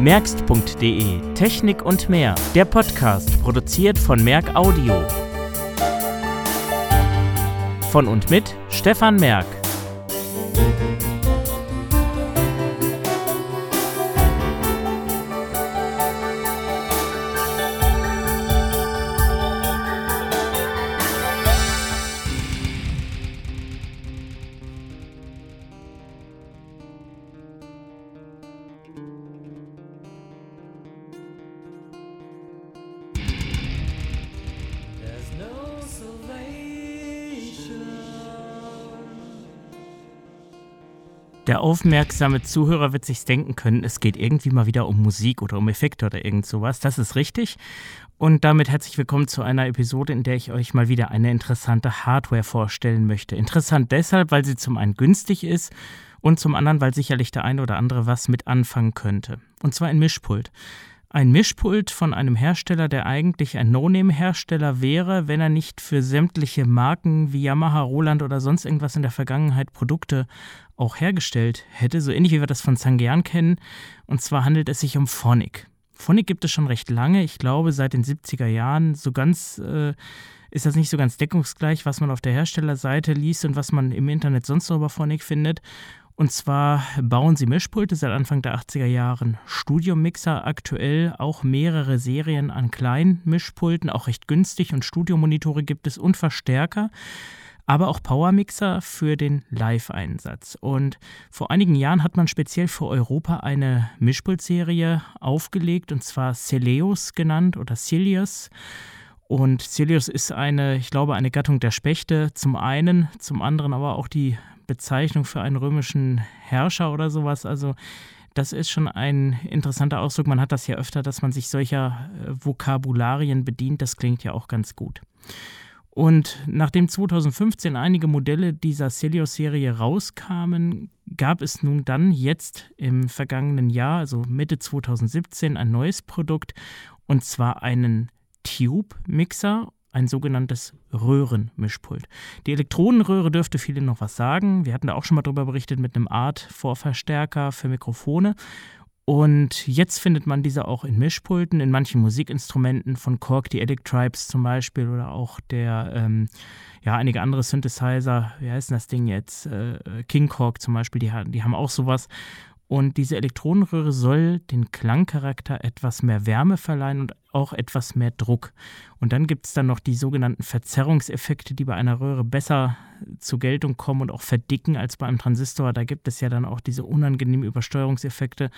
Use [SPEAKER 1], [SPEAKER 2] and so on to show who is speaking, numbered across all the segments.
[SPEAKER 1] Merkst.de Technik und mehr. Der Podcast produziert von Merck Audio. Von und mit Stefan Merck. Aufmerksame Zuhörer wird sich denken können, es geht irgendwie mal wieder um Musik oder um Effekte oder irgend sowas. Das ist richtig. Und damit herzlich willkommen zu einer Episode, in der ich euch mal wieder eine interessante Hardware vorstellen möchte. Interessant deshalb, weil sie zum einen günstig ist und zum anderen, weil sicherlich der eine oder andere was mit anfangen könnte. Und zwar ein Mischpult. Ein Mischpult von einem Hersteller, der eigentlich ein No-Name-Hersteller wäre, wenn er nicht für sämtliche Marken wie Yamaha, Roland oder sonst irgendwas in der Vergangenheit Produkte auch hergestellt hätte, so ähnlich wie wir das von Sangean kennen. Und zwar handelt es sich um Phonic. Phonic gibt es schon recht lange, ich glaube seit den 70er Jahren. So ganz äh, ist das nicht so ganz deckungsgleich, was man auf der Herstellerseite liest und was man im Internet sonst noch über Phonic findet. Und zwar bauen sie Mischpulte seit Anfang der 80er Jahren, Studiomixer, aktuell auch mehrere Serien an kleinen Mischpulten, auch recht günstig. Und Studiomonitore gibt es und Verstärker. Aber auch Powermixer für den Live-Einsatz. Und vor einigen Jahren hat man speziell für Europa eine Mischpultserie aufgelegt, und zwar Celeus genannt oder Cilius. Und Cilius ist eine, ich glaube, eine Gattung der Spechte. Zum einen, zum anderen aber auch die Bezeichnung für einen römischen Herrscher oder sowas. Also das ist schon ein interessanter Ausdruck. Man hat das ja öfter, dass man sich solcher äh, Vokabularien bedient. Das klingt ja auch ganz gut. Und nachdem 2015 einige Modelle dieser Celios-Serie rauskamen, gab es nun dann jetzt im vergangenen Jahr, also Mitte 2017, ein neues Produkt und zwar einen Tube-Mixer, ein sogenanntes Röhrenmischpult. Die Elektronenröhre dürfte vielen noch was sagen. Wir hatten da auch schon mal darüber berichtet mit einem Art-Vorverstärker für Mikrofone. Und jetzt findet man diese auch in Mischpulten, in manchen Musikinstrumenten von Korg, die Edic Tribes zum Beispiel oder auch der, ähm, ja, einige andere Synthesizer, wie heißt denn das Ding jetzt? Äh, King Korg zum Beispiel, die, die haben auch sowas. Und diese Elektronenröhre soll den Klangcharakter etwas mehr Wärme verleihen und auch etwas mehr Druck. Und dann gibt es dann noch die sogenannten Verzerrungseffekte, die bei einer Röhre besser zur Geltung kommen und auch verdicken als bei einem Transistor. Da gibt es ja dann auch diese unangenehmen Übersteuerungseffekte.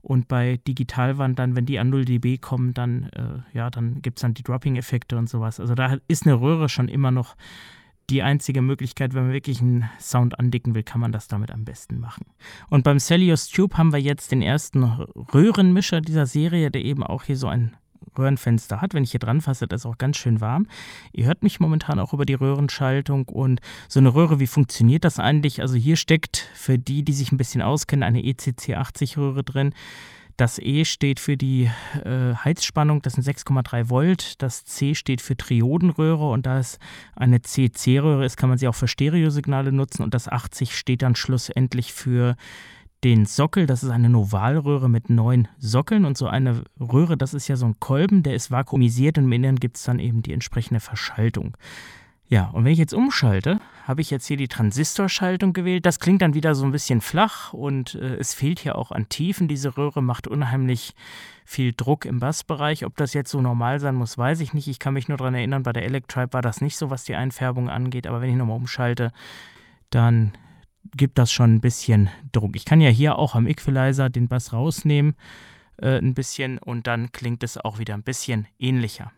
[SPEAKER 1] Und bei Digitalwandern, wenn die an 0 dB kommen, dann, äh, ja, dann gibt es dann die Dropping-Effekte und sowas. Also da ist eine Röhre schon immer noch die einzige Möglichkeit, wenn man wirklich einen Sound andicken will, kann man das damit am besten machen. Und beim Celios Tube haben wir jetzt den ersten Röhrenmischer dieser Serie, der eben auch hier so ein Röhrenfenster hat. Wenn ich hier dran fasse, das ist auch ganz schön warm. Ihr hört mich momentan auch über die Röhrenschaltung und so eine Röhre, wie funktioniert das eigentlich? Also hier steckt für die, die sich ein bisschen auskennen, eine ECC 80 Röhre drin. Das E steht für die äh, Heizspannung, das sind 6,3 Volt. Das C steht für Triodenröhre und da es eine CC-Röhre ist, kann man sie auch für Stereosignale nutzen. Und das 80 steht dann schlussendlich für den Sockel. Das ist eine Novalröhre mit neun Sockeln und so eine Röhre, das ist ja so ein Kolben, der ist vakuumisiert und im Inneren gibt es dann eben die entsprechende Verschaltung. Ja, und wenn ich jetzt umschalte, habe ich jetzt hier die Transistorschaltung gewählt. Das klingt dann wieder so ein bisschen flach und äh, es fehlt hier auch an Tiefen. Diese Röhre macht unheimlich viel Druck im Bassbereich. Ob das jetzt so normal sein muss, weiß ich nicht. Ich kann mich nur daran erinnern, bei der Electribe war das nicht so, was die Einfärbung angeht. Aber wenn ich nochmal umschalte, dann gibt das schon ein bisschen Druck. Ich kann ja hier auch am Equalizer den Bass rausnehmen, äh, ein bisschen, und dann klingt es auch wieder ein bisschen ähnlicher.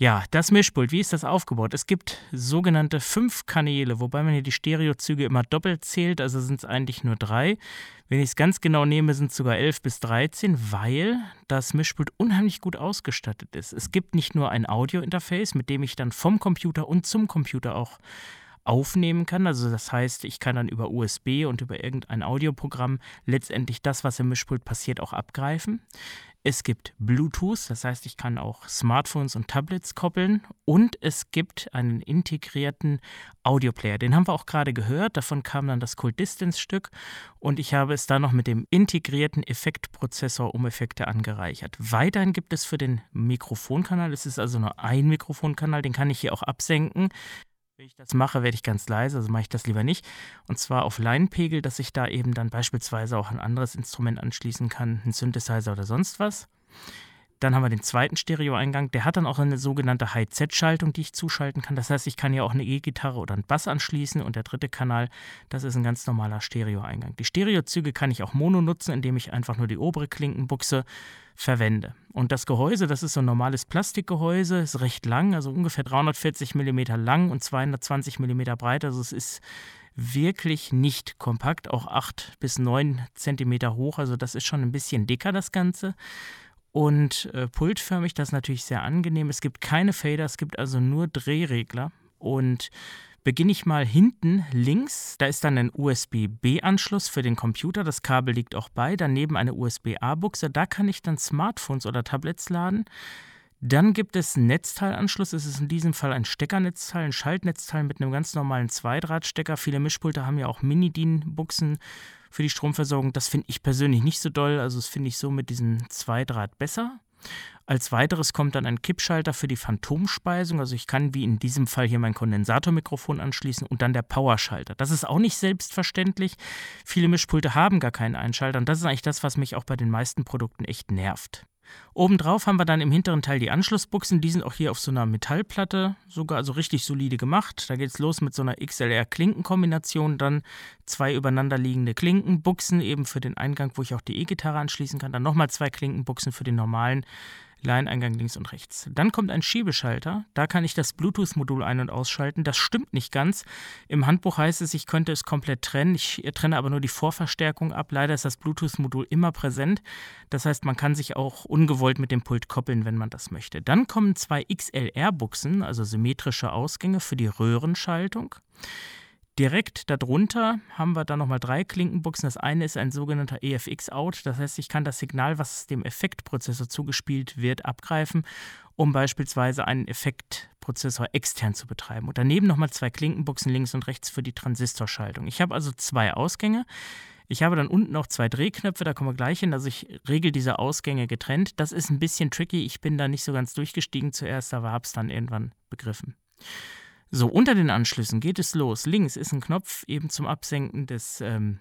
[SPEAKER 1] Ja, das Mischpult, wie ist das aufgebaut? Es gibt sogenannte fünf Kanäle, wobei man hier die Stereozüge immer doppelt zählt, also sind es eigentlich nur drei. Wenn ich es ganz genau nehme, sind es sogar elf bis 13, weil das Mischpult unheimlich gut ausgestattet ist. Es gibt nicht nur ein Audio-Interface, mit dem ich dann vom Computer und zum Computer auch aufnehmen kann. Also das heißt, ich kann dann über USB und über irgendein Audioprogramm letztendlich das, was im Mischpult passiert, auch abgreifen. Es gibt Bluetooth, das heißt, ich kann auch Smartphones und Tablets koppeln. Und es gibt einen integrierten Audioplayer. Den haben wir auch gerade gehört. Davon kam dann das Cold Distance Stück. Und ich habe es dann noch mit dem integrierten Effektprozessor um Effekte angereichert. Weiterhin gibt es für den Mikrofonkanal, es ist also nur ein Mikrofonkanal, den kann ich hier auch absenken. Wenn ich das mache, werde ich ganz leise, also mache ich das lieber nicht. Und zwar auf Leinpegel, dass ich da eben dann beispielsweise auch ein anderes Instrument anschließen kann, einen Synthesizer oder sonst was. Dann haben wir den zweiten Stereoeingang. Der hat dann auch eine sogenannte High-Z-Schaltung, die ich zuschalten kann. Das heißt, ich kann ja auch eine E-Gitarre oder einen Bass anschließen. Und der dritte Kanal, das ist ein ganz normaler Stereoeingang. Die Stereozüge kann ich auch mono nutzen, indem ich einfach nur die obere Klinkenbuchse verwende. Und das Gehäuse, das ist so ein normales Plastikgehäuse, ist recht lang, also ungefähr 340 mm lang und 220 mm breit. Also es ist wirklich nicht kompakt, auch 8 bis 9 cm hoch. Also das ist schon ein bisschen dicker, das Ganze und äh, pultförmig. Das ist natürlich sehr angenehm. Es gibt keine Fader, es gibt also nur Drehregler. Und beginne ich mal hinten links. Da ist dann ein USB-B-Anschluss für den Computer. Das Kabel liegt auch bei. Daneben eine USB-A-Buchse. Da kann ich dann Smartphones oder Tablets laden. Dann gibt es Netzteilanschluss. Es ist in diesem Fall ein Steckernetzteil, ein Schaltnetzteil mit einem ganz normalen Zweidrahtstecker. Viele Mischpulte haben ja auch Mini-DIN-Buchsen für die Stromversorgung. Das finde ich persönlich nicht so doll. Also das finde ich so mit diesem Zweidraht besser. Als weiteres kommt dann ein Kippschalter für die Phantomspeisung. Also ich kann wie in diesem Fall hier mein Kondensatormikrofon anschließen und dann der Powerschalter. Das ist auch nicht selbstverständlich. Viele Mischpulte haben gar keinen Einschalter und das ist eigentlich das, was mich auch bei den meisten Produkten echt nervt. Obendrauf haben wir dann im hinteren Teil die Anschlussbuchsen. Die sind auch hier auf so einer Metallplatte sogar also richtig solide gemacht. Da geht es los mit so einer XLR-Klinkenkombination. Dann zwei übereinander liegende Klinkenbuchsen eben für den Eingang, wo ich auch die E-Gitarre anschließen kann. Dann nochmal zwei Klinkenbuchsen für den normalen Line-Eingang links und rechts. Dann kommt ein Schiebeschalter. Da kann ich das Bluetooth-Modul ein- und ausschalten. Das stimmt nicht ganz. Im Handbuch heißt es, ich könnte es komplett trennen. Ich trenne aber nur die Vorverstärkung ab. Leider ist das Bluetooth-Modul immer präsent. Das heißt, man kann sich auch ungewollt mit dem Pult koppeln, wenn man das möchte. Dann kommen zwei XLR-Buchsen, also symmetrische Ausgänge für die Röhrenschaltung. Direkt darunter haben wir dann nochmal drei Klinkenbuchsen. Das eine ist ein sogenannter EFX-Out. Das heißt, ich kann das Signal, was dem Effektprozessor zugespielt wird, abgreifen, um beispielsweise einen Effektprozessor extern zu betreiben. Und daneben nochmal zwei Klinkenbuchsen links und rechts für die Transistorschaltung. Ich habe also zwei Ausgänge. Ich habe dann unten noch zwei Drehknöpfe, da kommen wir gleich hin. Also ich regel diese Ausgänge getrennt. Das ist ein bisschen tricky. Ich bin da nicht so ganz durchgestiegen zuerst, aber habe es dann irgendwann begriffen. So, unter den Anschlüssen geht es los. Links ist ein Knopf eben zum Absenken des ähm,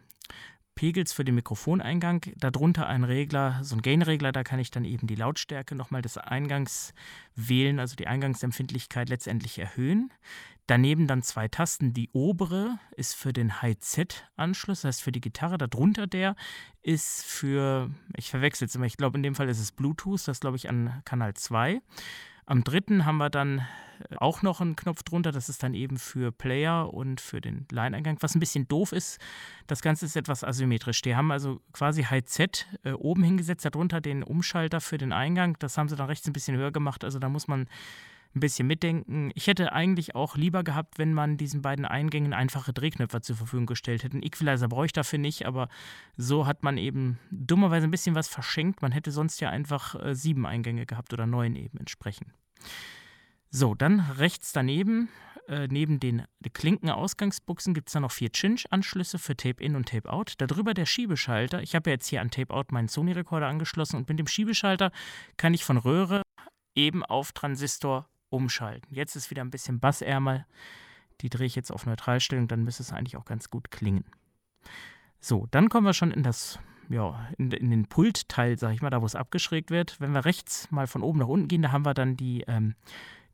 [SPEAKER 1] Pegels für den Mikrofoneingang. Darunter ein Regler, so ein Gain-Regler, da kann ich dann eben die Lautstärke nochmal des Eingangs wählen, also die Eingangsempfindlichkeit letztendlich erhöhen. Daneben dann zwei Tasten. Die obere ist für den High-Z-Anschluss, das heißt für die Gitarre. Darunter der ist für, ich verwechsel es immer, ich glaube in dem Fall ist es Bluetooth, das glaube ich an Kanal 2. Am dritten haben wir dann äh, auch noch einen Knopf drunter, das ist dann eben für Player und für den Line-Eingang. Was ein bisschen doof ist, das Ganze ist etwas asymmetrisch. Die haben also quasi High-Z äh, oben hingesetzt, darunter den Umschalter für den Eingang. Das haben sie dann rechts ein bisschen höher gemacht. Also da muss man ein bisschen mitdenken. Ich hätte eigentlich auch lieber gehabt, wenn man diesen beiden Eingängen einfache Drehknöpfe zur Verfügung gestellt hätte. Einen Equalizer brauche ich dafür nicht, aber so hat man eben dummerweise ein bisschen was verschenkt. Man hätte sonst ja einfach äh, sieben Eingänge gehabt oder neun eben entsprechend. So, dann rechts daneben, äh, neben den Klinkenausgangsbuchsen, gibt es dann noch vier Cinch-Anschlüsse für Tape-In und Tape-Out. Darüber der Schiebeschalter. Ich habe ja jetzt hier an Tape-Out meinen Sony-Rekorder angeschlossen und mit dem Schiebeschalter kann ich von Röhre eben auf Transistor umschalten. Jetzt ist wieder ein bisschen Bassärmer. Die drehe ich jetzt auf Neutralstellung, dann müsste es eigentlich auch ganz gut klingen. So, dann kommen wir schon in das, ja, in, in den Pultteil, sag ich mal, da wo es abgeschrägt wird. Wenn wir rechts mal von oben nach unten gehen, da haben wir dann die ähm,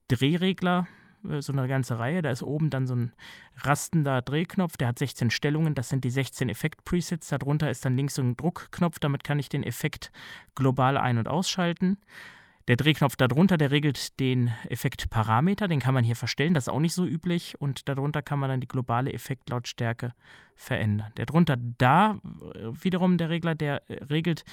[SPEAKER 1] Drehregler, äh, so eine ganze Reihe. Da ist oben dann so ein rastender Drehknopf, der hat 16 Stellungen, das sind die 16 Effekt-Presets. Darunter ist dann links so ein Druckknopf, damit kann ich den Effekt global ein- und ausschalten. Der Drehknopf darunter, der regelt den Effektparameter, den kann man hier verstellen, das ist auch nicht so üblich. Und darunter kann man dann die globale Effektlautstärke verändern. Der drunter da äh, wiederum der Regler, der äh, regelt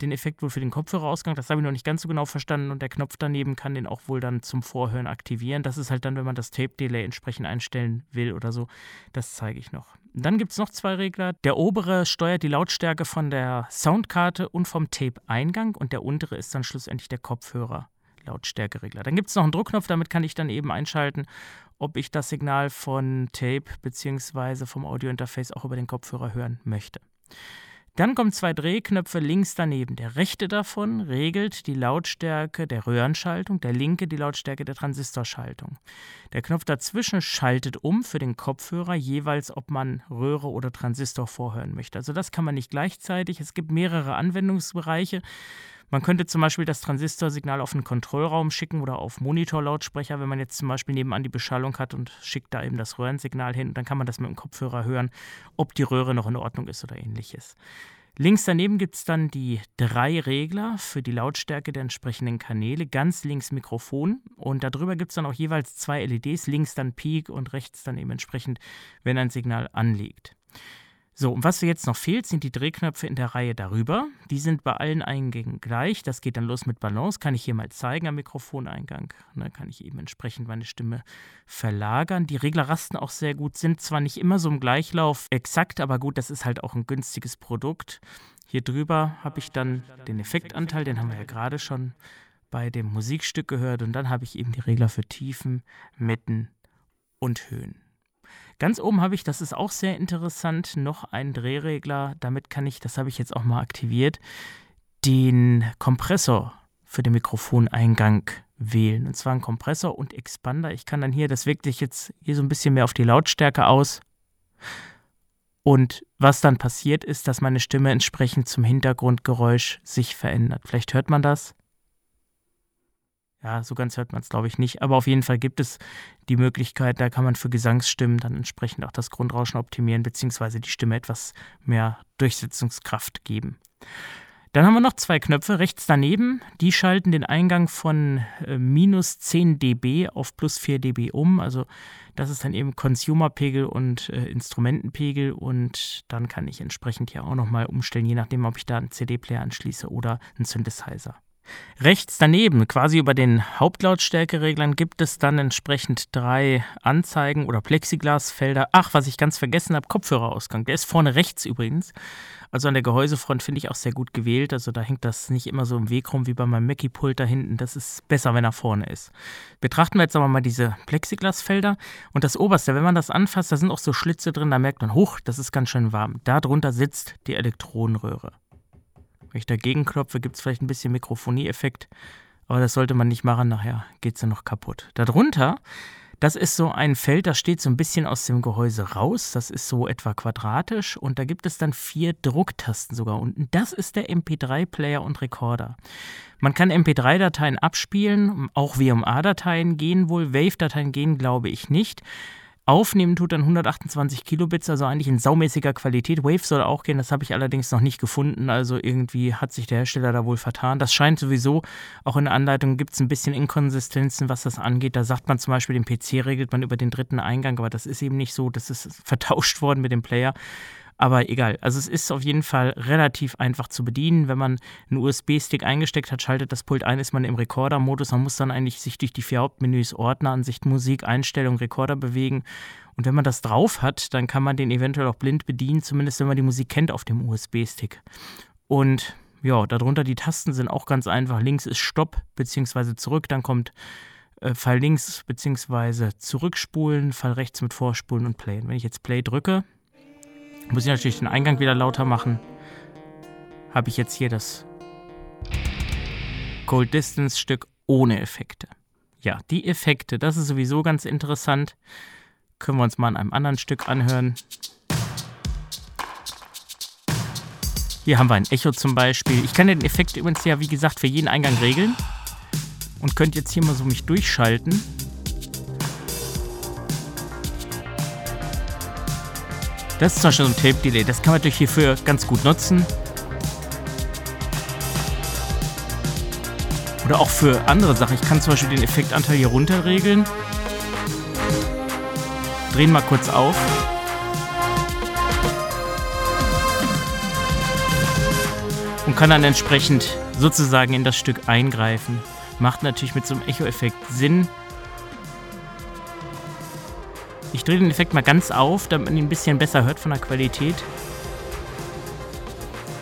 [SPEAKER 1] den Effekt wohl für den Kopfhörerausgang. Das habe ich noch nicht ganz so genau verstanden. Und der Knopf daneben kann den auch wohl dann zum Vorhören aktivieren. Das ist halt dann, wenn man das Tape-Delay entsprechend einstellen will oder so. Das zeige ich noch. Dann gibt es noch zwei Regler. Der obere steuert die Lautstärke von der Soundkarte und vom Tape-Eingang und der untere ist dann schlussendlich der Kopfhörer. Lautstärkeregler. Dann gibt es noch einen Druckknopf, damit kann ich dann eben einschalten, ob ich das Signal von Tape bzw. vom Audiointerface auch über den Kopfhörer hören möchte. Dann kommen zwei Drehknöpfe links daneben. Der rechte davon regelt die Lautstärke der Röhrenschaltung, der linke die Lautstärke der Transistorschaltung. Der Knopf dazwischen schaltet um für den Kopfhörer jeweils, ob man Röhre oder Transistor vorhören möchte. Also das kann man nicht gleichzeitig. Es gibt mehrere Anwendungsbereiche. Man könnte zum Beispiel das Transistorsignal auf einen Kontrollraum schicken oder auf Monitorlautsprecher, wenn man jetzt zum Beispiel nebenan die Beschallung hat und schickt da eben das Röhrensignal hin. Und dann kann man das mit dem Kopfhörer hören, ob die Röhre noch in Ordnung ist oder ähnliches. Links daneben gibt es dann die drei Regler für die Lautstärke der entsprechenden Kanäle. Ganz links Mikrofon und darüber gibt es dann auch jeweils zwei LEDs, links dann Peak und rechts dann eben entsprechend, wenn ein Signal anliegt. So, und was jetzt noch fehlt, sind die Drehknöpfe in der Reihe darüber. Die sind bei allen Eingängen gleich. Das geht dann los mit Balance. Kann ich hier mal zeigen am Mikrofoneingang. Ne, kann ich eben entsprechend meine Stimme verlagern. Die Regler rasten auch sehr gut, sind zwar nicht immer so im Gleichlauf exakt, aber gut, das ist halt auch ein günstiges Produkt. Hier drüber habe ich dann den Effektanteil, den haben wir ja gerade schon bei dem Musikstück gehört. Und dann habe ich eben die Regler für Tiefen, Mitten und Höhen. Ganz oben habe ich, das ist auch sehr interessant, noch einen Drehregler. Damit kann ich, das habe ich jetzt auch mal aktiviert, den Kompressor für den Mikrofoneingang wählen. Und zwar einen Kompressor und Expander. Ich kann dann hier, das wirkt sich jetzt hier so ein bisschen mehr auf die Lautstärke aus. Und was dann passiert ist, dass meine Stimme entsprechend zum Hintergrundgeräusch sich verändert. Vielleicht hört man das. Ja, so ganz hört man es, glaube ich, nicht. Aber auf jeden Fall gibt es die Möglichkeit, da kann man für Gesangsstimmen dann entsprechend auch das Grundrauschen optimieren, beziehungsweise die Stimme etwas mehr Durchsetzungskraft geben. Dann haben wir noch zwei Knöpfe rechts daneben. Die schalten den Eingang von äh, minus 10 dB auf plus 4 dB um. Also das ist dann eben Consumer-Pegel und äh, Instrumentenpegel. Und dann kann ich entsprechend hier auch nochmal umstellen, je nachdem, ob ich da einen CD-Player anschließe oder einen Synthesizer. Rechts daneben, quasi über den Hauptlautstärkereglern, gibt es dann entsprechend drei Anzeigen oder Plexiglasfelder. Ach, was ich ganz vergessen habe, Kopfhörerausgang. Der ist vorne rechts übrigens. Also an der Gehäusefront finde ich auch sehr gut gewählt. Also da hängt das nicht immer so im Weg rum wie bei meinem Mackie-Pult da hinten. Das ist besser, wenn er vorne ist. Betrachten wir jetzt aber mal diese Plexiglasfelder. Und das oberste, wenn man das anfasst, da sind auch so Schlitze drin, da merkt man, hoch, das ist ganz schön warm. Darunter sitzt die Elektronenröhre. Wenn ich dagegen klopfe, gibt es vielleicht ein bisschen Mikrofonie-Effekt, aber das sollte man nicht machen, nachher geht es ja noch kaputt. Darunter, das ist so ein Feld, das steht so ein bisschen aus dem Gehäuse raus, das ist so etwa quadratisch und da gibt es dann vier Drucktasten sogar unten. Das ist der MP3-Player und Recorder. Man kann MP3-Dateien abspielen, auch WMA-Dateien gehen wohl, Wave-Dateien gehen glaube ich nicht. Aufnehmen tut dann 128 Kilobits, also eigentlich in saumäßiger Qualität. Wave soll auch gehen, das habe ich allerdings noch nicht gefunden. Also irgendwie hat sich der Hersteller da wohl vertan. Das scheint sowieso, auch in der Anleitung gibt es ein bisschen Inkonsistenzen, was das angeht. Da sagt man zum Beispiel, den PC regelt man über den dritten Eingang, aber das ist eben nicht so. Das ist vertauscht worden mit dem Player. Aber egal. Also es ist auf jeden Fall relativ einfach zu bedienen. Wenn man einen USB-Stick eingesteckt hat, schaltet das Pult ein, ist man im Recorder-Modus. Man muss dann eigentlich sich durch die vier Hauptmenüs Ordner, Ansicht, Musik, Einstellung, Recorder bewegen. Und wenn man das drauf hat, dann kann man den eventuell auch blind bedienen, zumindest wenn man die Musik kennt auf dem USB-Stick. Und ja, darunter die Tasten sind auch ganz einfach. Links ist Stopp bzw. zurück, dann kommt äh, Fall links bzw. zurückspulen, Fall rechts mit Vorspulen und Play. wenn ich jetzt Play drücke, muss ich natürlich den Eingang wieder lauter machen. Habe ich jetzt hier das Cold Distance Stück ohne Effekte. Ja, die Effekte, das ist sowieso ganz interessant. Können wir uns mal an einem anderen Stück anhören. Hier haben wir ein Echo zum Beispiel. Ich kann den Effekt übrigens ja, wie gesagt, für jeden Eingang regeln. Und könnte jetzt hier mal so mich durchschalten. Das ist zum Beispiel so ein Tape-Delay. Das kann man natürlich hierfür ganz gut nutzen. Oder auch für andere Sachen. Ich kann zum Beispiel den Effektanteil hier runter regeln. Drehen mal kurz auf. Und kann dann entsprechend sozusagen in das Stück eingreifen. Macht natürlich mit so einem Echo-Effekt Sinn. Ich drehe den Effekt mal ganz auf, damit man ihn ein bisschen besser hört von der Qualität.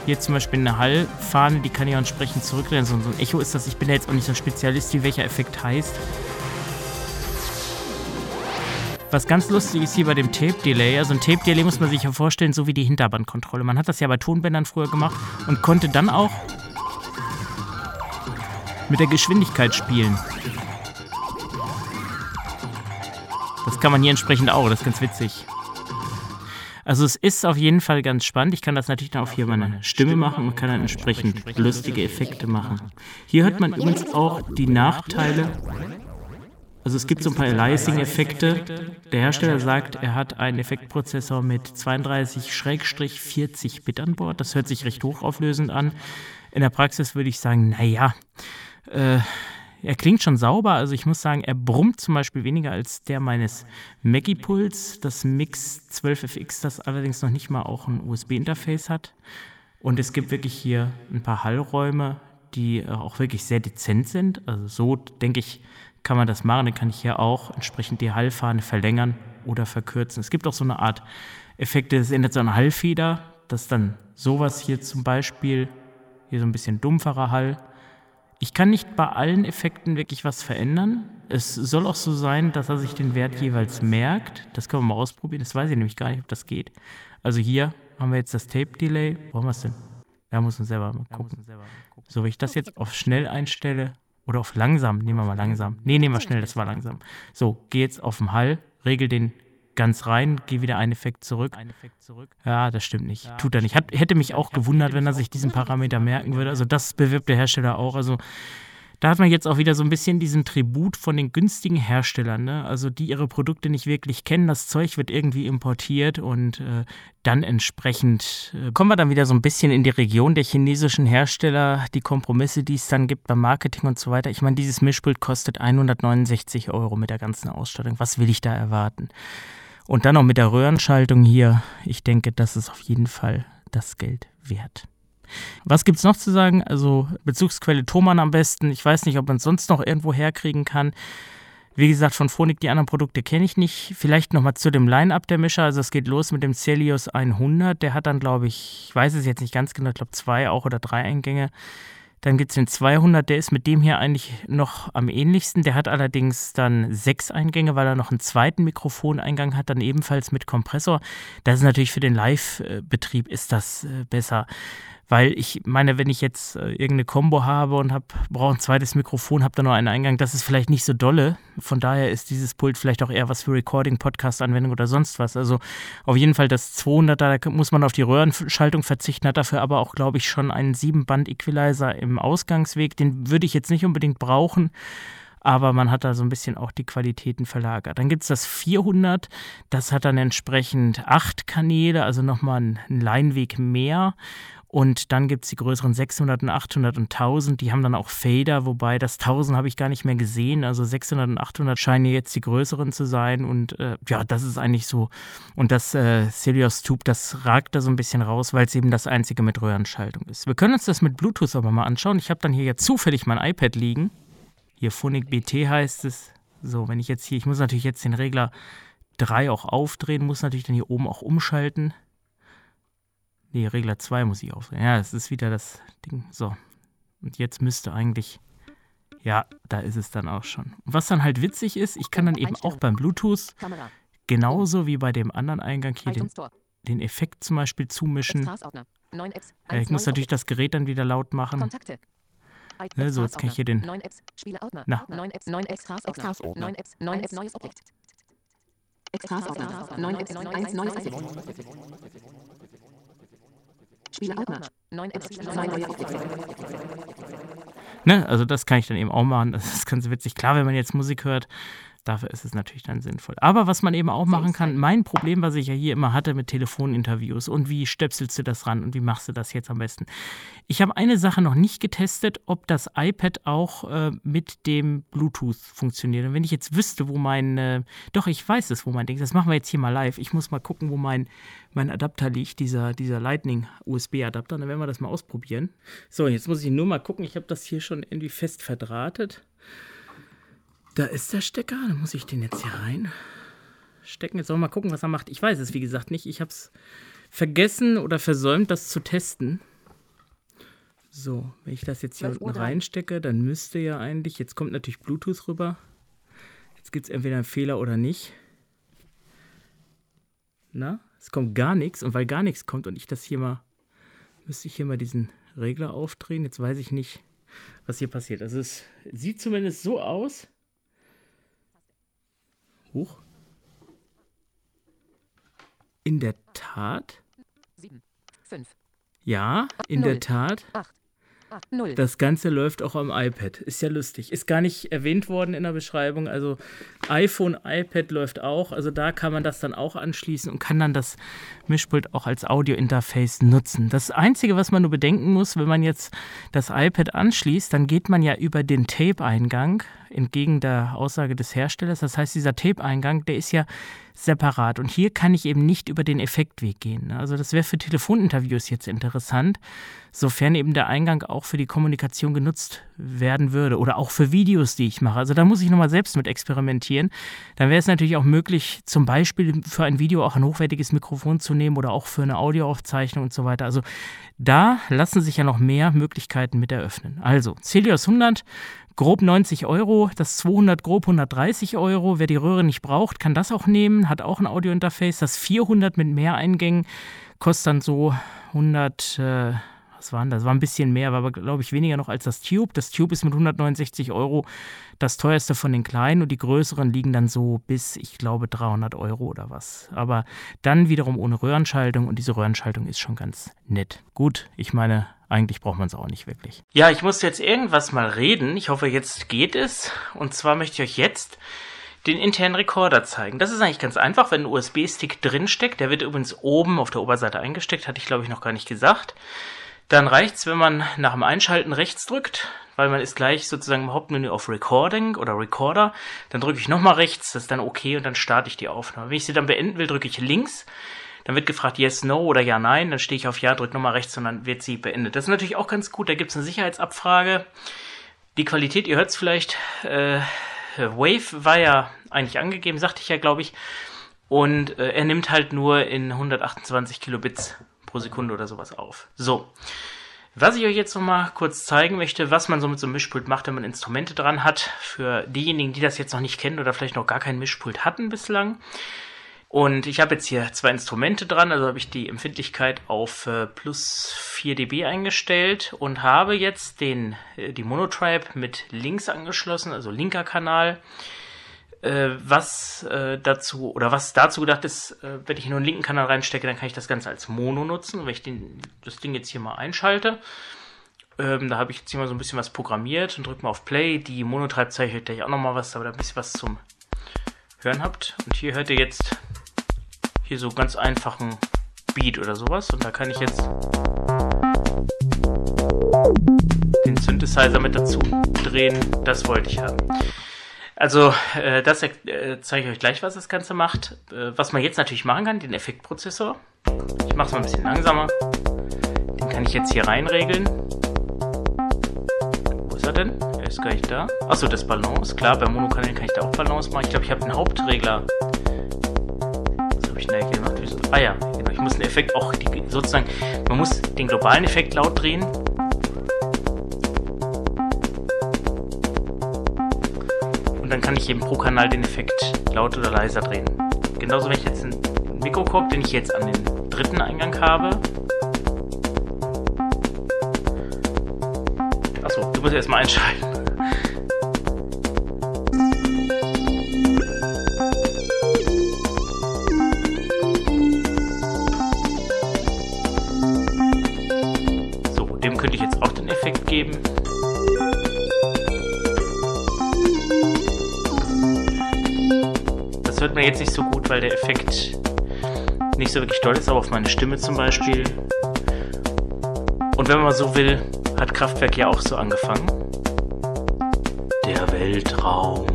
[SPEAKER 1] Hier zum Beispiel eine Hallfahne, die kann ich auch entsprechend zurückdrehen. So, ein Echo ist das. Ich bin ja jetzt auch nicht so ein Spezialist, wie welcher Effekt heißt. Was ganz lustig ist hier bei dem Tape-Delay, also ein Tape-Delay muss man sich ja vorstellen, so wie die Hinterbandkontrolle. Man hat das ja bei Tonbändern früher gemacht und konnte dann auch mit der Geschwindigkeit spielen. Das kann man hier entsprechend auch, das ist ganz witzig. Also es ist auf jeden Fall ganz spannend. Ich kann das natürlich dann auch hier meine Stimme machen und kann dann entsprechend lustige Effekte machen. Hier hört man übrigens auch die Nachteile also es gibt so ein paar Aliasing-Effekte. Der Hersteller sagt, er hat einen Effektprozessor mit 32-40 Bit an Bord. Das hört sich recht hochauflösend an. In der Praxis würde ich sagen, naja, äh, er klingt schon sauber. Also ich muss sagen, er brummt zum Beispiel weniger als der meines Maggie-Puls, das Mix 12FX, das allerdings noch nicht mal auch ein USB-Interface hat. Und es gibt wirklich hier ein paar Hallräume, die äh, auch wirklich sehr dezent sind. Also so denke ich, kann man das machen. Dann kann ich hier auch entsprechend die Hallfahne verlängern oder verkürzen. Es gibt auch so eine Art Effekte, das ändert so eine Hallfeder, dass dann sowas hier zum Beispiel, hier so ein bisschen dumpferer Hall. Ich kann nicht bei allen Effekten wirklich was verändern. Es soll auch so sein, dass er sich den Wert jeweils merkt. Das können wir mal ausprobieren. Das weiß ich nämlich gar nicht, ob das geht. Also hier haben wir jetzt das Tape-Delay. Wo haben wir es denn? Da muss man selber mal gucken. So, wenn ich das jetzt auf schnell einstelle, oder auf langsam, nehmen wir mal langsam. Nee, nehmen wir schnell, das war langsam. So, geh jetzt auf den Hall, regel den ganz rein, geh wieder einen Effekt zurück. Ein Effekt zurück. Ja, das stimmt nicht. Tut er nicht. Hat, hätte mich auch gewundert, wenn er sich diesen Parameter merken würde. Also das bewirbt der Hersteller auch. Also da hat man jetzt auch wieder so ein bisschen diesen Tribut von den günstigen Herstellern, ne? also die ihre Produkte nicht wirklich kennen. Das Zeug wird irgendwie importiert und äh, dann entsprechend äh, kommen wir dann wieder so ein bisschen in die Region der chinesischen Hersteller, die Kompromisse, die es dann gibt beim Marketing und so weiter. Ich meine, dieses Mischpult kostet 169 Euro mit der ganzen Ausstattung. Was will ich da erwarten? Und dann noch mit der Röhrenschaltung hier. Ich denke, das ist auf jeden Fall das Geld wert. Was gibt es noch zu sagen? Also Bezugsquelle Thomann am besten. Ich weiß nicht, ob man es sonst noch irgendwo herkriegen kann. Wie gesagt, von Phonik, die anderen Produkte kenne ich nicht. Vielleicht nochmal zu dem Line-Up der Mischer. Also es geht los mit dem Celios 100. Der hat dann, glaube ich, ich weiß es jetzt nicht ganz genau, ich glaube zwei auch oder drei Eingänge. Dann gibt es den 200, der ist mit dem hier eigentlich noch am ähnlichsten. Der hat allerdings dann sechs Eingänge, weil er noch einen zweiten Mikrofoneingang hat, dann ebenfalls mit Kompressor. Das ist natürlich für den Live-Betrieb ist das äh, besser. Weil ich meine, wenn ich jetzt äh, irgendeine Combo habe und brauche ein zweites Mikrofon, habe da nur einen Eingang, das ist vielleicht nicht so dolle. Von daher ist dieses Pult vielleicht auch eher was für Recording, Podcast-Anwendung oder sonst was. Also auf jeden Fall das 200er, da muss man auf die Röhrenschaltung verzichten, hat dafür aber auch, glaube ich, schon einen 7-Band-Equalizer im Ausgangsweg. Den würde ich jetzt nicht unbedingt brauchen aber man hat da so ein bisschen auch die Qualitäten verlagert. Dann gibt es das 400, das hat dann entsprechend acht Kanäle, also nochmal ein Leinweg mehr und dann gibt es die größeren 600 und 800 und 1000, die haben dann auch Fader, wobei das 1000 habe ich gar nicht mehr gesehen. Also 600 und 800 scheinen jetzt die größeren zu sein. Und äh, ja, das ist eigentlich so. Und das äh, Celios Tube, das ragt da so ein bisschen raus, weil es eben das einzige mit Röhrenschaltung ist. Wir können uns das mit Bluetooth aber mal anschauen. Ich habe dann hier jetzt zufällig mein iPad liegen. Hier Phonic BT heißt es. So, wenn ich jetzt hier, ich muss natürlich jetzt den Regler 3 auch aufdrehen, muss natürlich dann hier oben auch umschalten. Nee, Regler 2 muss ich aufdrehen. Ja, es ist wieder das Ding. So. Und jetzt müsste eigentlich. Ja, da ist es dann auch schon. Und was dann halt witzig ist, ich kann dann eben auch beim Bluetooth genauso wie bei dem anderen Eingang hier den, den Effekt zum Beispiel zumischen. Äh, ich muss natürlich das Gerät dann wieder laut machen. Ne, so, jetzt kann ich hier den. Na. Ne, also das kann ich dann eben auch machen. Das ist ganz witzig. Klar, wenn man jetzt Musik hört, Dafür ist es natürlich dann sinnvoll. Aber was man eben auch machen kann, mein Problem, was ich ja hier immer hatte mit Telefoninterviews und wie stöpselst du das ran und wie machst du das jetzt am besten? Ich habe eine Sache noch nicht getestet, ob das iPad auch äh, mit dem Bluetooth funktioniert. Und wenn ich jetzt wüsste, wo mein, äh, doch, ich weiß es, wo mein Ding ist, das machen wir jetzt hier mal live. Ich muss mal gucken, wo mein, mein Adapter liegt, dieser, dieser Lightning-USB-Adapter. Dann werden wir das mal ausprobieren. So, jetzt muss ich nur mal gucken, ich habe das hier schon irgendwie fest verdrahtet. Da ist der Stecker. Dann muss ich den jetzt hier rein stecken. Jetzt sollen wir mal gucken, was er macht. Ich weiß es, wie gesagt, nicht. Ich habe es vergessen oder versäumt, das zu testen. So, wenn ich das jetzt hier unten reinstecke, dann müsste ja eigentlich, jetzt kommt natürlich Bluetooth rüber. Jetzt gibt es entweder einen Fehler oder nicht. Na, es kommt gar nichts. Und weil gar nichts kommt und ich das hier mal, müsste ich hier mal diesen Regler aufdrehen. Jetzt weiß ich nicht, was hier passiert. Also es sieht zumindest so aus. Huch. In der Tat. Sieben, fünf. Ja, in 0, der Tat. Acht, Null. Das Ganze läuft auch am iPad. Ist ja lustig. Ist gar nicht erwähnt worden in der Beschreibung. Also iPhone, iPad läuft auch. Also da kann man das dann auch anschließen und kann dann das Mischpult auch als Audio-Interface nutzen. Das Einzige, was man nur bedenken muss, wenn man jetzt das iPad anschließt, dann geht man ja über den Tape-Eingang entgegen der Aussage des Herstellers. Das heißt, dieser Tape-Eingang, der ist ja separat. Und hier kann ich eben nicht über den Effektweg gehen. Also das wäre für Telefoninterviews jetzt interessant, sofern eben der Eingang auch für die Kommunikation genutzt werden würde oder auch für Videos, die ich mache. Also da muss ich nochmal selbst mit experimentieren. Dann wäre es natürlich auch möglich, zum Beispiel für ein Video auch ein hochwertiges Mikrofon zu nehmen oder auch für eine Audioaufzeichnung und so weiter. Also da lassen sich ja noch mehr Möglichkeiten mit eröffnen. Also Celios 100 grob 90 Euro, das 200 grob 130 Euro. Wer die Röhre nicht braucht, kann das auch nehmen, hat auch ein Audiointerface. Das 400 mit mehr Eingängen kostet dann so 100, äh, was waren das? War ein bisschen mehr, war aber, glaube ich, weniger noch als das Tube. Das Tube ist mit 169 Euro das teuerste von den kleinen und die größeren liegen dann so bis, ich glaube, 300 Euro oder was. Aber dann wiederum ohne Röhrenschaltung und diese Röhrenschaltung ist schon ganz nett. Gut, ich meine, eigentlich braucht man es auch nicht wirklich. Ja, ich muss jetzt irgendwas mal reden. Ich hoffe, jetzt geht es. Und zwar möchte ich euch jetzt den internen Rekorder zeigen. Das ist eigentlich ganz einfach, wenn ein USB-Stick drinsteckt. Der wird übrigens oben auf der Oberseite eingesteckt, hatte ich glaube ich noch gar nicht gesagt. Dann reicht's, wenn man nach dem Einschalten rechts drückt, weil man ist gleich sozusagen im Hauptmenü auf Recording oder Recorder. Dann drücke ich nochmal rechts, das ist dann okay und dann starte ich die Aufnahme. Wenn ich sie dann beenden will, drücke ich links. Dann wird gefragt Yes, No oder Ja, Nein. Dann stehe ich auf Ja, drücke nochmal rechts und dann wird sie beendet. Das ist natürlich auch ganz gut. Da gibt es eine Sicherheitsabfrage. Die Qualität, ihr hört es vielleicht, äh, Wave war ja eigentlich angegeben, sagte ich ja, glaube ich. Und äh, er nimmt halt nur in 128 Kilobits pro Sekunde oder sowas auf. So. Was ich euch jetzt nochmal kurz zeigen möchte, was man so mit so einem Mischpult macht, wenn man Instrumente dran hat. Für diejenigen, die das jetzt noch nicht kennen oder vielleicht noch gar kein Mischpult hatten bislang. Und ich habe jetzt hier zwei Instrumente dran, also habe ich die Empfindlichkeit auf äh, plus 4 dB eingestellt und habe jetzt den, äh, die Monotribe mit links angeschlossen, also linker Kanal. Äh, was äh, dazu oder was dazu gedacht ist, äh, wenn ich nur einen linken Kanal reinstecke, dann kann ich das Ganze als Mono nutzen. wenn ich den, das Ding jetzt hier mal einschalte, ähm, da habe ich jetzt hier mal so ein bisschen was programmiert und drücke mal auf Play. Die Monotribe zeige ich euch auch nochmal was, aber da ein bisschen was zum Hören habt. Und hier hört ihr jetzt hier so ganz einfachen Beat oder sowas. Und da kann ich jetzt den Synthesizer mit dazu drehen. Das wollte ich haben. Also, äh, das äh, zeige ich euch gleich, was das Ganze macht. Äh, was man jetzt natürlich machen kann, den Effektprozessor. Ich mache es mal ein bisschen langsamer. Den kann ich jetzt hier reinregeln. Wo ist er denn? Er ist gar nicht da. Achso, das Balance. Klar, bei Monokanälen kann ich da auch Balance machen. Ich glaube, ich habe den Hauptregler schnell gemacht. Ah ja, genau. Ich muss den Effekt auch die, sozusagen, man muss den globalen Effekt laut drehen. Kann ich eben pro Kanal den Effekt laut oder leiser drehen. Genauso wenn ich jetzt einen Mikrokorb, den ich jetzt an den dritten Eingang habe. Achso, du musst erstmal einschalten. Jetzt nicht so gut, weil der Effekt nicht so wirklich toll ist, aber auf meine Stimme zum Beispiel. Und wenn man so will, hat Kraftwerk ja auch so angefangen. Der Weltraum.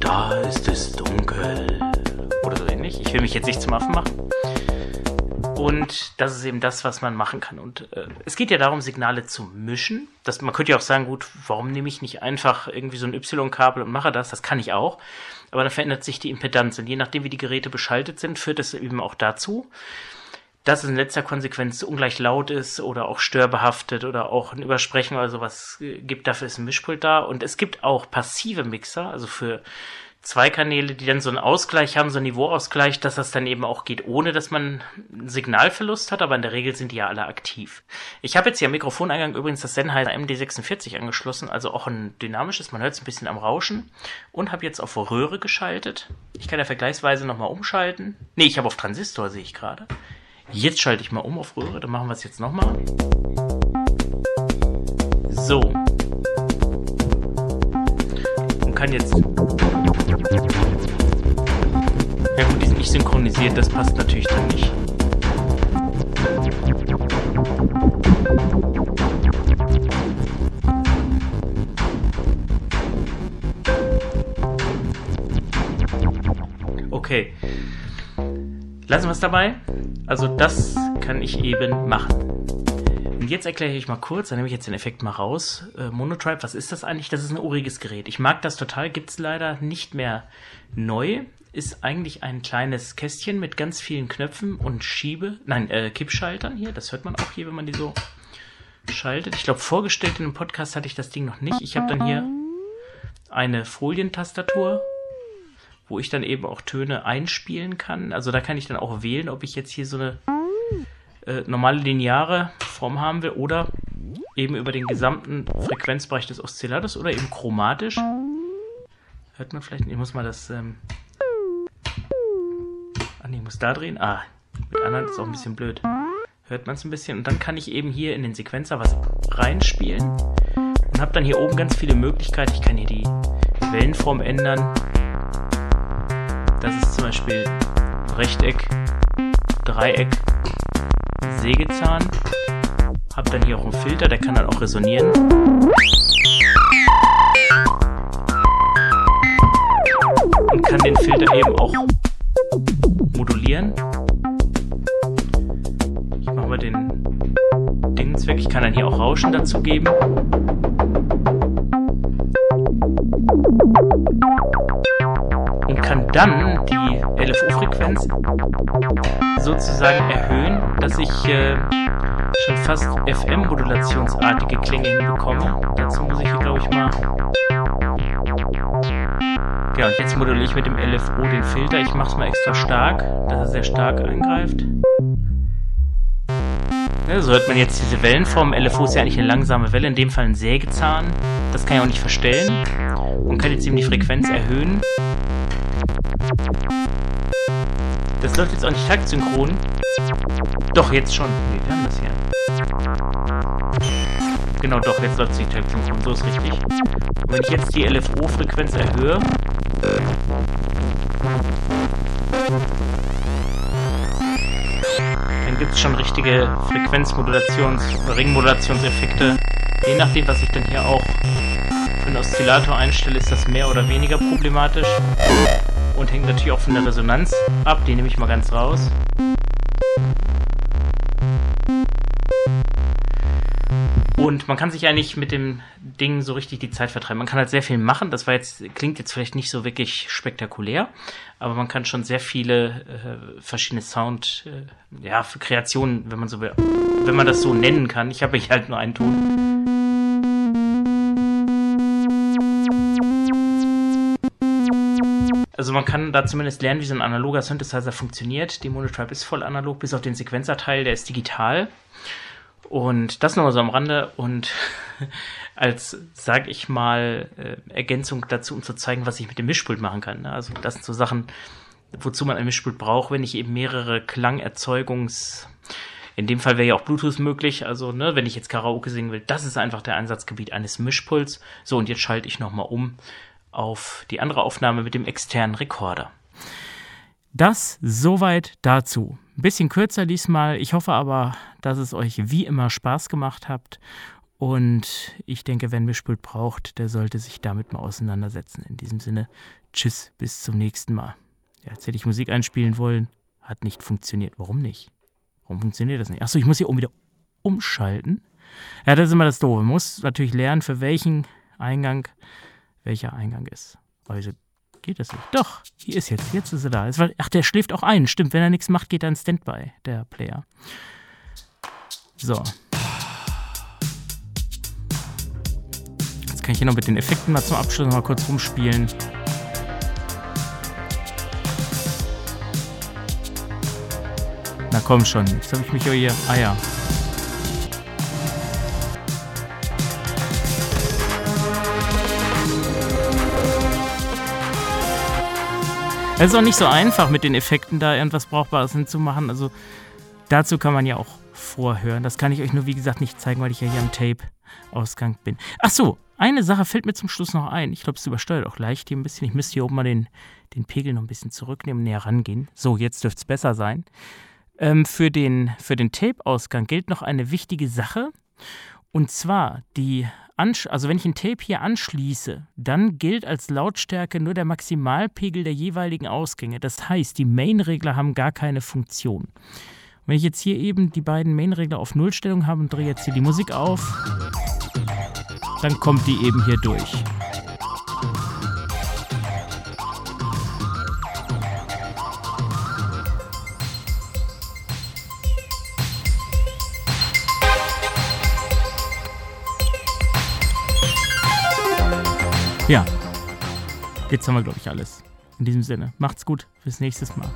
[SPEAKER 1] Da ist es dunkel. Oder so ähnlich. Ich will mich jetzt nicht zum Affen machen. Und das ist eben das, was man machen kann. Und äh, es geht ja darum, Signale zu mischen. Das, man könnte ja auch sagen, gut, warum nehme ich nicht einfach irgendwie so ein Y-Kabel und mache das? Das kann ich auch. Aber dann verändert sich die Impedanz. Und je nachdem, wie die Geräte beschaltet sind, führt das eben auch dazu, dass es in letzter Konsequenz ungleich laut ist oder auch störbehaftet oder auch ein Übersprechen oder sowas gibt. Dafür ist ein Mischpult da. Und es gibt auch passive Mixer, also für zwei Kanäle, die dann so einen Ausgleich haben, so einen Niveauausgleich, dass das dann eben auch geht, ohne dass man einen Signalverlust hat, aber in der Regel sind die ja alle aktiv. Ich habe jetzt hier am Mikrofoneingang übrigens das Sennheiser MD46 angeschlossen, also auch ein dynamisches, man hört es ein bisschen am Rauschen und habe jetzt auf Röhre geschaltet. Ich kann ja vergleichsweise nochmal umschalten. Nee, ich habe auf Transistor, sehe ich gerade. Jetzt schalte ich mal um auf Röhre, dann machen wir es jetzt nochmal. So. Und kann jetzt ja gut, die sind nicht synchronisiert, das passt natürlich dann nicht. Okay. Lassen wir es dabei. Also das kann ich eben machen. Und jetzt erkläre ich mal kurz, dann nehme ich jetzt den Effekt mal raus. Äh, Monotribe, was ist das eigentlich? Das ist ein uriges Gerät. Ich mag das total, gibt es leider nicht mehr neu. Ist eigentlich ein kleines Kästchen mit ganz vielen Knöpfen und Schiebe, nein, äh, Kippschaltern hier. Das hört man auch hier, wenn man die so schaltet. Ich glaube, vorgestellt in einem Podcast hatte ich das Ding noch nicht. Ich habe dann hier eine Folientastatur, wo ich dann eben auch Töne einspielen kann. Also da kann ich dann auch wählen, ob ich jetzt hier so eine äh, normale lineare Form haben will oder eben über den gesamten Frequenzbereich des Oszillators oder eben chromatisch. Hört man vielleicht, ich muss mal das, ähm ah nee, ich muss da drehen. Ah, mit anderen ist auch ein bisschen blöd. Hört man es ein bisschen und dann kann ich eben hier in den Sequenzer was reinspielen und habe dann hier oben ganz viele Möglichkeiten. Ich kann hier die Wellenform ändern. Das ist zum Beispiel Rechteck, Dreieck, Sägezahn. Hab dann hier auch einen Filter, der kann dann auch resonieren. Und kann den Filter eben auch modulieren. Ich mache mal den Dings weg. Ich kann dann hier auch Rauschen dazu geben. Und kann dann die LFO-Frequenz sozusagen erhöhen, dass ich äh, schon fast FM-modulationsartige Klänge hinbekomme. Dazu muss ich hier, glaube ich, mal. Ja, und jetzt moduliere ich mit dem LFO den Filter. Ich mache es mal extra stark, dass er sehr stark eingreift. Ja, so hört man jetzt diese Wellenform. LFO ist ja eigentlich eine langsame Welle, in dem Fall ein Sägezahn. Das kann ich auch nicht verstellen. Und kann jetzt eben die Frequenz erhöhen. Das läuft jetzt auch nicht taktsynchron. Doch, jetzt schon. Nee, wir haben das hier. Genau, doch, jetzt läuft es nicht taktsynchron. So ist richtig. Und wenn ich jetzt die LFO-Frequenz erhöhe... Dann gibt es schon richtige Frequenzmodulations-, Ringmodulationseffekte. Je nachdem, was ich dann hier auch für einen Oszillator einstelle, ist das mehr oder weniger problematisch und hängt natürlich auch von der Resonanz ab. Die nehme ich mal ganz raus. Und man kann sich eigentlich mit dem Ding so richtig die Zeit vertreiben. Man kann halt sehr viel machen. Das war jetzt, klingt jetzt vielleicht nicht so wirklich spektakulär, aber man kann schon sehr viele äh, verschiedene Sound, äh, ja, Kreationen, wenn man so will, wenn man das so nennen kann. Ich habe hier halt nur einen Ton. Also man kann da zumindest lernen, wie so ein analoger Synthesizer funktioniert. Die Monotribe ist voll analog, bis auf den Sequenzerteil, der ist digital. Und das nochmal so am Rande und als, sag ich mal, äh, Ergänzung dazu, um zu zeigen, was ich mit dem Mischpult machen kann. Ne? Also das sind so Sachen, wozu man ein Mischpult braucht, wenn ich eben mehrere Klangerzeugungs... In dem Fall wäre ja auch Bluetooth möglich. Also, ne, wenn ich jetzt Karaoke singen will, das ist einfach der Einsatzgebiet eines Mischpults. So, und jetzt schalte ich nochmal um auf die andere Aufnahme mit dem externen Rekorder. Das soweit dazu. Ein bisschen kürzer diesmal. Ich hoffe aber, dass es euch wie immer Spaß gemacht habt. Und ich denke, wer Mischpult braucht, der sollte sich damit mal auseinandersetzen. In diesem Sinne, tschüss, bis zum nächsten Mal. Jetzt hätte ich Musik einspielen wollen, hat nicht funktioniert. Warum nicht? Warum funktioniert das nicht? Achso, ich muss hier oben wieder umschalten. Ja, das ist immer das Doofe. Man muss natürlich lernen, für welchen Eingang welcher Eingang ist. Also geht das nicht. Doch, hier ist jetzt. Jetzt ist er da. Ach, der schläft auch ein. Stimmt, wenn er nichts macht, geht er in Standby, der Player. So. Jetzt kann ich hier noch mit den Effekten mal zum Abschluss mal kurz rumspielen. Na komm schon, jetzt habe ich mich hier. Ah ja. Es ist auch nicht so einfach, mit den Effekten da irgendwas Brauchbares hinzumachen. Also dazu kann man ja auch vorhören. Das kann ich euch nur, wie gesagt, nicht zeigen, weil ich ja hier am Tape-Ausgang bin. Ach so, eine Sache fällt mir zum Schluss noch ein. Ich glaube, es übersteuert auch leicht hier ein bisschen. Ich müsste hier oben mal den, den Pegel noch ein bisschen zurücknehmen, näher rangehen. So, jetzt dürfte es besser sein. Ähm, für den, für den Tape-Ausgang gilt noch eine wichtige Sache. Und zwar die also wenn ich ein Tape hier anschließe, dann gilt als Lautstärke nur der Maximalpegel der jeweiligen Ausgänge. Das heißt, die Main-Regler haben gar keine Funktion. wenn ich jetzt hier eben die beiden Main-Regler auf Nullstellung habe und drehe jetzt hier die Musik auf, dann kommt die eben hier durch. Jetzt haben wir, glaube ich, alles. In diesem Sinne, macht's gut. Bis nächstes Mal.